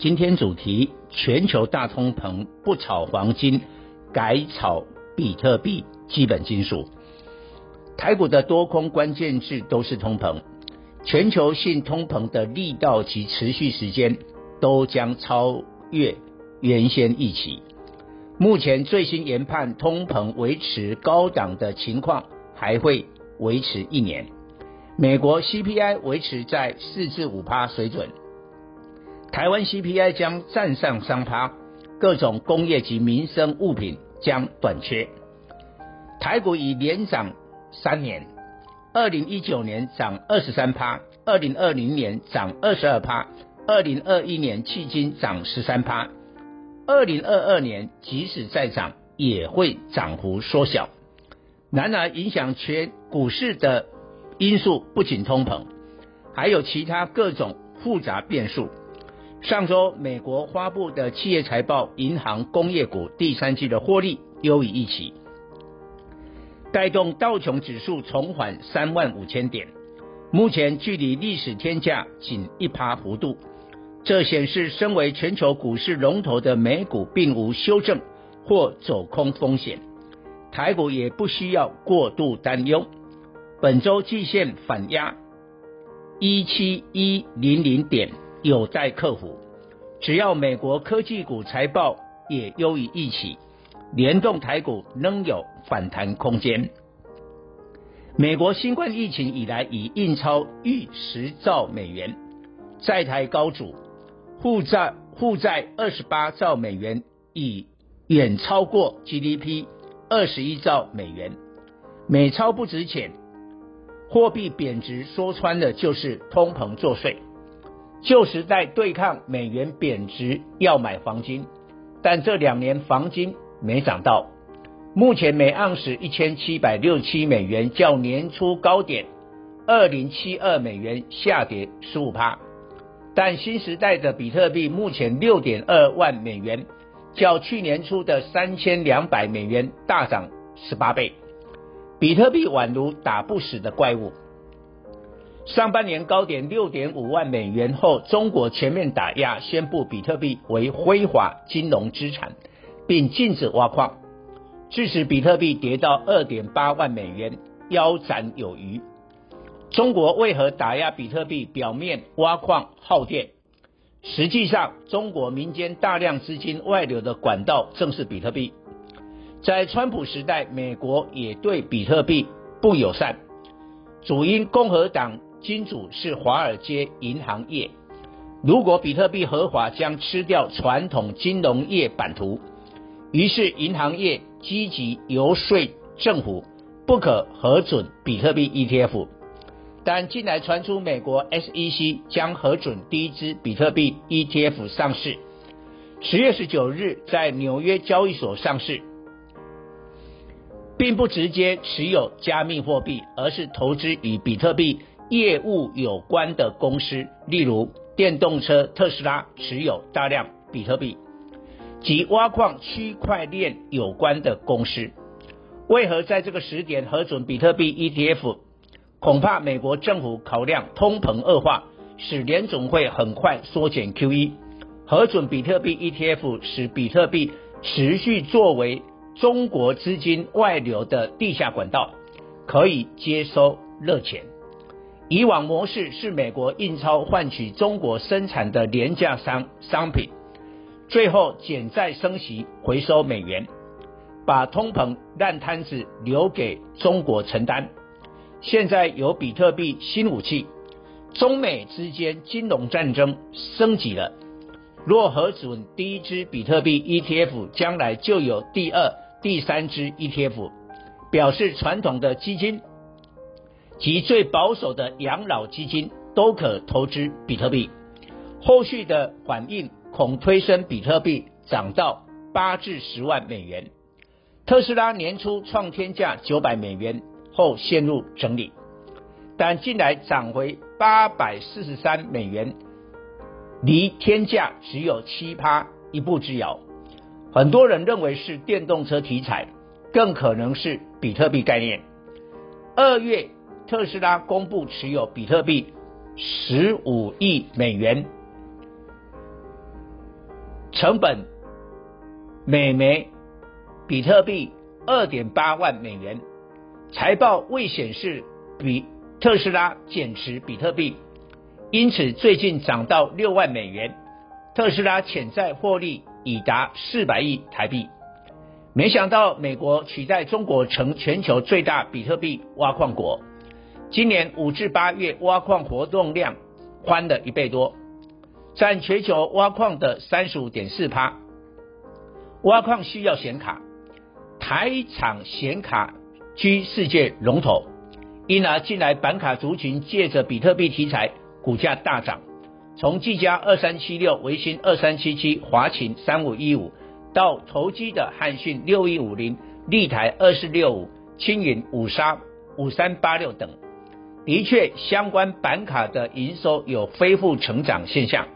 今天主题：全球大通膨，不炒黄金，改炒比特币、基本金属。台股的多空关键字都是通膨，全球性通膨的力道及持续时间都将超越原先预期。目前最新研判，通膨维持高档的情况还会维持一年。美国 CPI 维持在四至五趴水准。台湾 CPI 将站上三趴，各种工业及民生物品将短缺。台股已连涨三年，二零一九年涨二十三趴，二零二零年涨二十二趴，二零二一年迄今涨十三趴，二零二二年即使再涨也会涨幅缩小。然而，影响全股市的因素不仅通膨，还有其他各种复杂变数。上周，美国发布的企业财报，银行、工业股第三季的获利优于预期，带动道琼指数重返三万五千点，目前距离历史天价仅一趴幅度。这显示，身为全球股市龙头的美股并无修正或走空风险，台股也不需要过度担忧。本周季线反压一七一零零点。有待克服，只要美国科技股财报也优于预期，联动台股仍有反弹空间。美国新冠疫情以来已印钞逾十兆美元，债台高筑，负债负债二十八兆美元，已远超过 GDP 二十一兆美元。美钞不值钱，货币贬值说穿了就是通膨作祟。旧时代对抗美元贬值要买黄金，但这两年黄金没涨到，目前每盎司一千七百六十七美元，较年初高点二零七二美元下跌十五趴。但新时代的比特币目前六点二万美元，较去年初的三千两百美元大涨十八倍。比特币宛如打不死的怪物。上半年高点六点五万美元后，中国全面打压，宣布比特币为非法金融资产，并禁止挖矿，致使比特币跌到二点八万美元，腰斩有余。中国为何打压比特币？表面挖矿耗电，实际上中国民间大量资金外流的管道正是比特币。在川普时代，美国也对比特币不友善，主因共和党。金主是华尔街银行业，如果比特币合法，将吃掉传统金融业版图。于是银行业积极游说政府不可核准比特币 ETF。但近来传出美国 SEC 将核准第一支比特币 ETF 上市，十月十九日在纽约交易所上市，并不直接持有加密货币，而是投资与比特币。业务有关的公司，例如电动车特斯拉持有大量比特币，及挖矿区块链有关的公司，为何在这个时点核准比特币 ETF？恐怕美国政府考量通膨恶化，使联总会很快缩减 QE，核准比特币 ETF，使比特币持续作为中国资金外流的地下管道，可以接收热钱。以往模式是美国印钞换取中国生产的廉价商商品，最后减债升息回收美元，把通膨烂摊子留给中国承担。现在有比特币新武器，中美之间金融战争升级了。若核准第一支比特币 ETF，将来就有第二、第三支 ETF，表示传统的基金。及最保守的养老基金都可投资比特币，后续的反应恐推升比特币涨到八至十万美元。特斯拉年初创天价九百美元后陷入整理，但近来涨回八百四十三美元，离天价只有七趴一步之遥。很多人认为是电动车题材，更可能是比特币概念。二月特斯拉公布持有比特币十五亿美元，成本每枚比特币二点八万美元。财报未显示比特斯拉减持比特币，因此最近涨到六万美元。特斯拉潜在获利已达四百亿台币。没想到美国取代中国成全球最大比特币挖矿国。今年五至八月挖矿活动量翻了一倍多，占全球挖矿的三十五点四趴。挖矿需要显卡，台厂显卡居世界龙头，因而近来板卡族群借着比特币题材，股价大涨。从技嘉二三七六、微星二三七七、华擎三五一五。到投机的汉讯六一五零、立台二四六五、青云五三五三八六等，的确相关板卡的营收有恢复成长现象。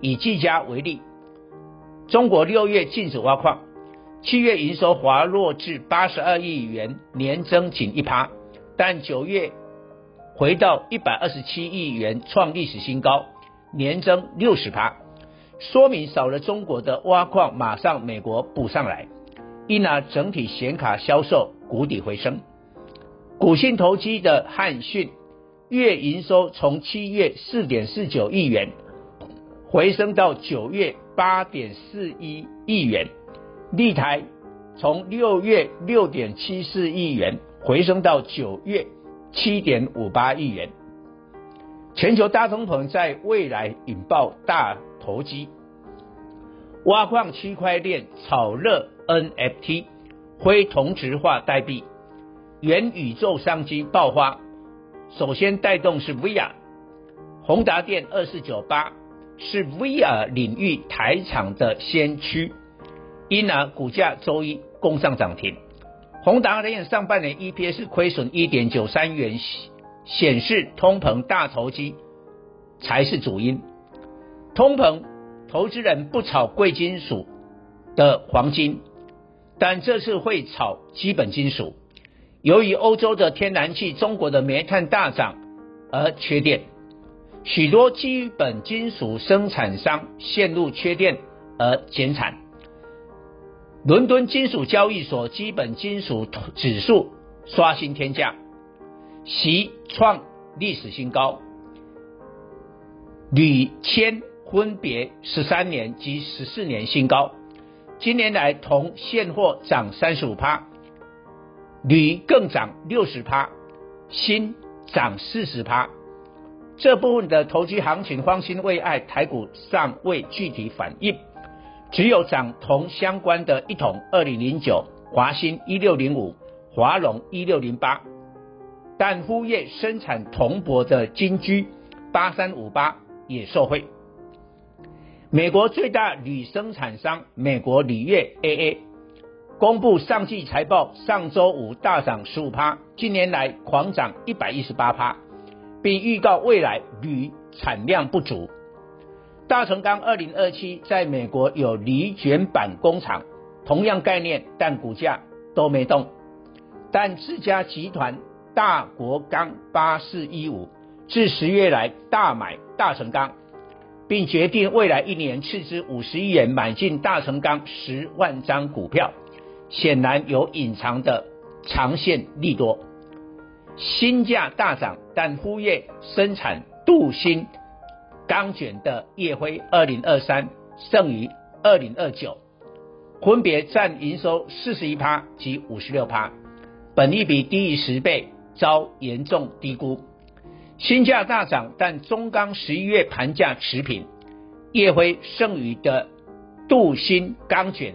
以技嘉为例，中国六月禁止挖矿，七月营收滑落至八十二亿元，年增仅一趴，但九月回到一百二十七亿元，创历史新高，年增六十趴。说明少了中国的挖矿，马上美国补上来，因而整体显卡销售谷底回升。股性投机的汉讯月营收从七月四点四九亿元回升到九月八点四一亿元，立台从六月六点七四亿元回升到九月七点五八亿元。全球大通膨在未来引爆大投机，挖矿区块链炒热 NFT，非同质化代币，元宇宙商机爆发。首先带动是 VR，宏达电二四九八是 VR 领域台厂的先驱，因而股价周一攻上涨停。宏达电上半年 EPS 亏损一点九三元，显示通膨大投机才是主因。通膨，投资人不炒贵金属的黄金，但这次会炒基本金属。由于欧洲的天然气、中国的煤炭大涨而缺电，许多基本金属生产商陷入缺电而减产。伦敦金属交易所基本金属指数刷新天价，习创历史新高，铝铅。分别十三年及十四年新高，今年来铜现货涨三十五趴，铝更涨六十趴，锌涨四十趴。这部分的投机行情方兴未艾，台股尚未具体反应，只有涨铜相关的一桶二零零九、华兴一六零五、华荣一六零八，但鉬业生产铜箔的金居八三五八也受惠。美国最大铝生产商美国铝业 AA 公布上季财报，上周五大涨十五趴，近年来狂涨一百一十八趴，并预告未来铝产量不足。大成钢二零二七在美国有铝卷板工厂，同样概念，但股价都没动。但自家集团大国钢八四一五自十月来大买大成钢。并决定未来一年斥资五十亿元买进大成钢十万张股票，显然有隐藏的长线利多。新价大涨，但鉬业生产镀锌钢卷的烨辉二零二三剩余二零二九，分别占营收四十一趴及五十六趴，本益比低于十倍，遭严重低估。新价大涨，但中钢十一月盘价持平，烨辉剩余的镀锌钢卷